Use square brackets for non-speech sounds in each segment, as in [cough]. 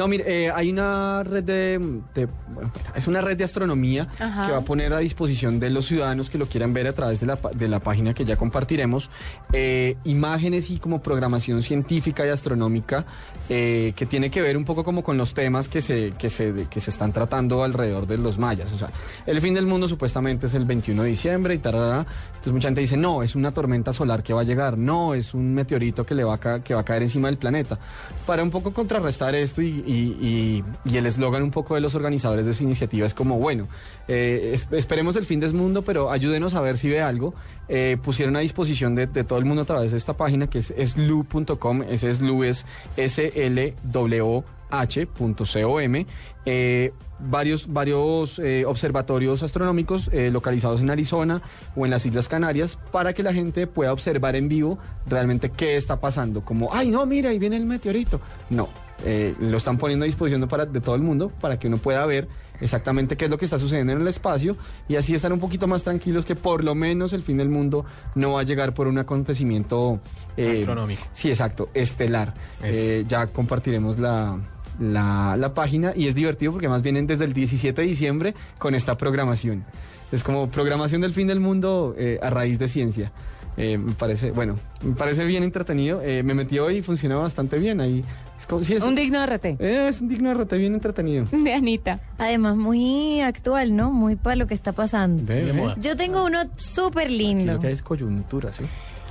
No, mire, eh, hay una red de, de- bueno, es una red de astronomía Ajá. que va a poner a disposición de los ciudadanos que lo quieran ver a través de la, de la página que ya compartiremos eh, imágenes y como programación científica y astronómica eh, que tiene que ver un poco como con los temas que se, que se, que se están tratando alrededor de los mayas. O sea, el fin del mundo supuestamente es el 21 de diciembre y tarará. Entonces mucha gente dice, no, es una tormenta solar que va a llegar, no, es un meteorito que, le va a que va a caer encima del planeta. Para un poco contrarrestar esto y, y- y- y el eslogan un poco de los organizadores de esa iniciativa es como, bueno, eh, es- esperemos el fin del mundo, pero ayúdenos a ver si ve algo. Eh, pusieron a disposición de, todo el mundo a través de esta página que es slu.com, ese slu es S-L-W h.com eh, varios, varios eh, observatorios astronómicos eh, localizados en Arizona o en las Islas Canarias para que la gente pueda observar en vivo realmente qué está pasando. Como, ay, no, mira, ahí viene el meteorito. No, eh, lo están poniendo a disposición para, de todo el mundo para que uno pueda ver exactamente qué es lo que está sucediendo en el espacio y así estar un poquito más tranquilos que por lo menos el fin del mundo no va a llegar por un acontecimiento eh, Astronómico. Sí, exacto, estelar. Eh, ya compartiremos la, la, la página y es divertido porque más vienen desde el 17 de diciembre con esta programación. Es como programación del fin del mundo eh, a raíz de ciencia. Eh, me parece, bueno, me parece bien entretenido. Eh, me metí hoy y funciona bastante bien. Ahí es como, sí, es, Un digno RT. eh, es un digno RT bien entretenido. [laughs] De Anita. Además, muy actual, ¿no? Muy para lo que está pasando. De. Yo tengo uno súper Aquí lindo. lo que es coyuntura, ¿sí?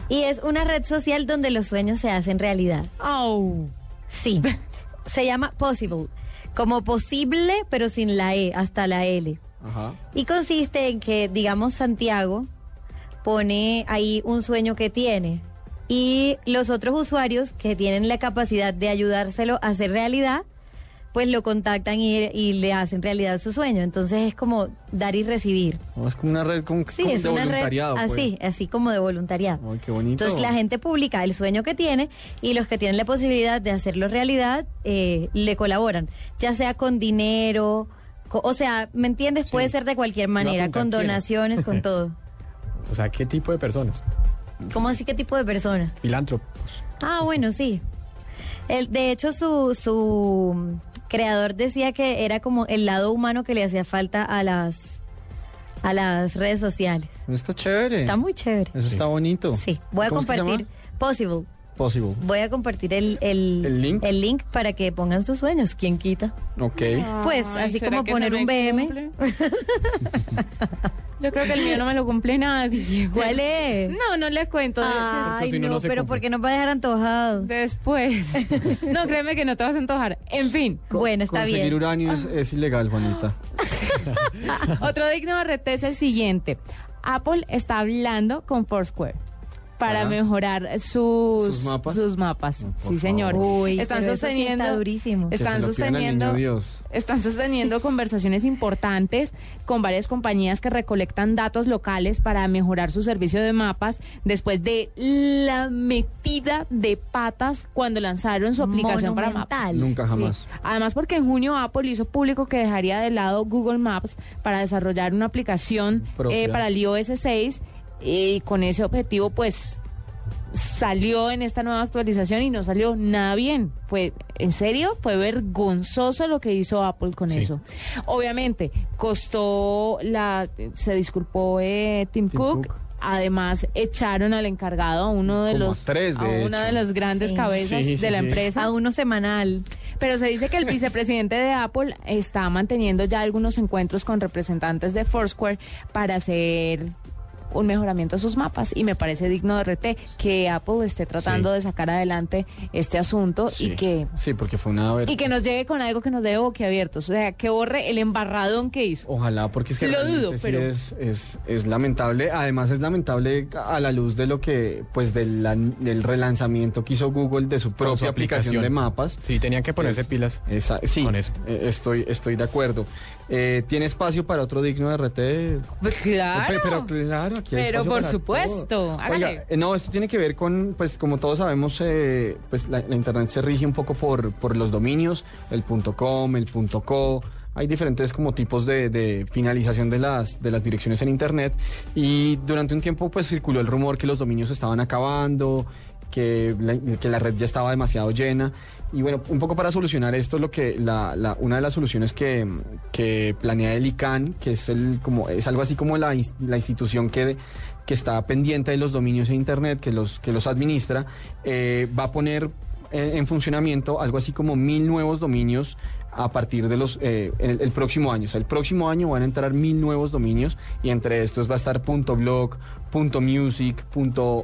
Y es una red social donde los sueños se hacen realidad. Au. Sí. [laughs] se llama Possible. Como posible, pero sin la E, hasta la L. Ajá. Y consiste en que, digamos, Santiago pone ahí un sueño que tiene y los otros usuarios que tienen la capacidad de ayudárselo a hacer realidad, pues lo contactan y, y le hacen realidad su sueño. Entonces es como dar y recibir. No, es como una red con, Sí, como es de una red voluntariado. pues. así, así como de voluntariado. Ay, qué bonito. Entonces la gente publica el sueño que tiene y los que tienen la posibilidad de hacerlo realidad eh, le colaboran, ya sea con dinero, o sea, ¿me entiendes? Puede ser de cualquier manera, con donaciones, con [laughs] todo. O sea, ¿qué tipo de personas? ¿Cómo así qué tipo de personas? Filántropos. Ah, bueno, sí. El, de hecho, su, su creador decía que era como el lado humano que le hacía falta a las a las redes sociales. Está chévere. Está muy chévere. Eso está bonito. Sí, voy a ¿Cómo es que se compartir? Possible. Possible. Voy a compartir el, el, ¿El link? el link para que pongan sus sueños. ¿Quién quita? Ok. Pues, Ay, así ¿será como que poner un BM. [laughs] Yo creo que el mío no me lo cumple nadie. [laughs] ¿Cuál es? No, no le cuento. Ay, si no, no, no pero cumple. porque nos va a dejar antojado. Después. [laughs] No, créeme que no te vas a antojar. En fin. Bueno, está Conseguir bien. uranio es, es ilegal, Juanita. [laughs] Otro digno de RT es el siguiente. Apple está hablando con Foursquare para Ajá. mejorar sus, ¿Sus mapas? sus mapas. No, sí, señor. Uy, están sosteniendo está durísimo. Están sosteniendo Dios. están sosteniendo [laughs] conversaciones importantes con varias compañías que recolectan datos locales para mejorar su servicio de mapas después de la metida de patas cuando lanzaron su aplicación para mapas. Nunca jamás. Sí. Además, porque en junio Apple hizo público que dejaría de lado Google Maps para desarrollar una aplicación eh, para el iOS 6 y con ese objetivo, pues salió en esta nueva actualización y no salió nada bien. Fue, en serio, fue vergonzoso lo que hizo Apple con Sí. eso. Obviamente, costó la, se disculpó eh, Tim, Tim Cook. Cook. Además, echaron al encargado a uno de Como los, tres, de a una hecho. de las grandes Sí. cabezas Sí, sí, de la sí. empresa. A uno semanal. Pero se dice que el [laughs] vicepresidente de Apple está manteniendo ya algunos encuentros con representantes de Foursquare para hacer un mejoramiento de sus mapas y me parece digno de RT que Apple esté tratando Sí. de sacar adelante este asunto Sí. y que Sí, porque fue una... ver- y que nos llegue con algo que nos dé boquiabiertos, o sea, que borre el embarradón que hizo. Ojalá, porque es que Lo dudo, sí pero- es, es, es lamentable. Además es lamentable a la luz de lo que, pues del, del relanzamiento que hizo Google de su propia su aplicación. aplicación. de mapas. Sí, tenían que ponerse Es- pilas. esa- sí, con eso. eh, estoy, estoy de acuerdo. Eh, ¿Tiene espacio para otro digno de RT? Pues claro. Pe- Pero claro, aquí hay Pero por supuesto. Oiga, eh, no, esto tiene que ver con, pues como todos sabemos, eh, pues la, la internet se rige un poco por, por los dominios, el .com, el .co. Hay diferentes como tipos de, de finalización de las, de las direcciones en internet y durante un tiempo pues circuló el rumor que los dominios estaban acabando, que la, que la red ya estaba demasiado llena. Y bueno, un poco para solucionar esto, lo que la, la- una de las soluciones que, que planea el ICANN, que es el como es algo así como la, la institución que, que está pendiente de los dominios en internet, que los, que los administra, eh, va a poner eh, en funcionamiento algo así como mil nuevos dominios a partir de los eh, el, el próximo año. O sea, el próximo año van a entrar mil nuevos dominios y entre estos va a estar .blog, .music,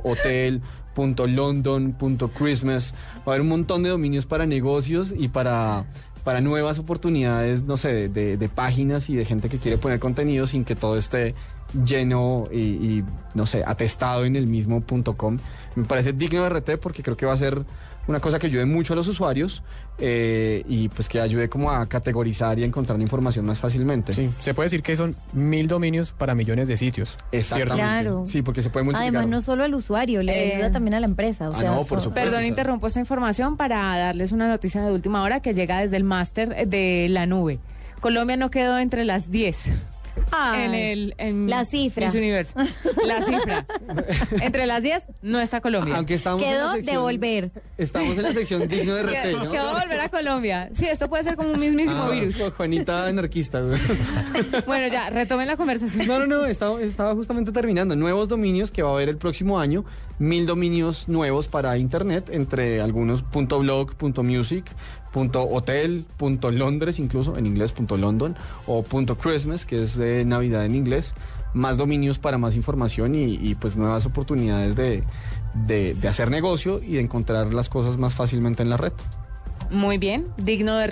.hotel, .london, .christmas. Va a haber un montón de dominios para negocios y para para nuevas oportunidades, no sé, de, de- de páginas y de gente que quiere poner contenido sin que todo esté lleno y, y, no sé, atestado en el mismo punto .com. Me parece digno de RT porque creo que va a ser una cosa que ayude mucho a los usuarios eh, y pues que ayude como a categorizar y a encontrar información más fácilmente. Sí, se puede decir que son mil dominios para millones de sitios. Exactamente. Claro. Sí, porque se puede multiplicar. Además, no solo al usuario, le Eh, ayuda también a la empresa. O ah, sea, no, por supuesto. Perdón, interrumpo esta información para darles una noticia de última hora que llega desde el máster de la nube. Colombia no quedó entre las 10 Ay, en el en La cifra. Miss Universo. La cifra. [laughs] entre las 10 no está Colombia. Aunque estamos en Quedó la sección, devolver. Estamos en la sección [laughs] digno de RT, ¿no? que va a volver a Colombia. Sí, esto puede ser como un mismísimo Ah, virus. Juanita anarquista. güey. [laughs] Bueno, ya, retomen la conversación. No, no, no, estaba, estaba justamente terminando. Nuevos dominios que va a haber el próximo año. Mil dominios nuevos para Internet, entre algunos .blog, .music, .hotel, .londres, incluso en inglés, .london, o .christmas, que es de Navidad en inglés. Más dominios para más información y, pues nuevas oportunidades de, de, de hacer negocio y de encontrar las cosas más fácilmente en la red. Muy bien, digno de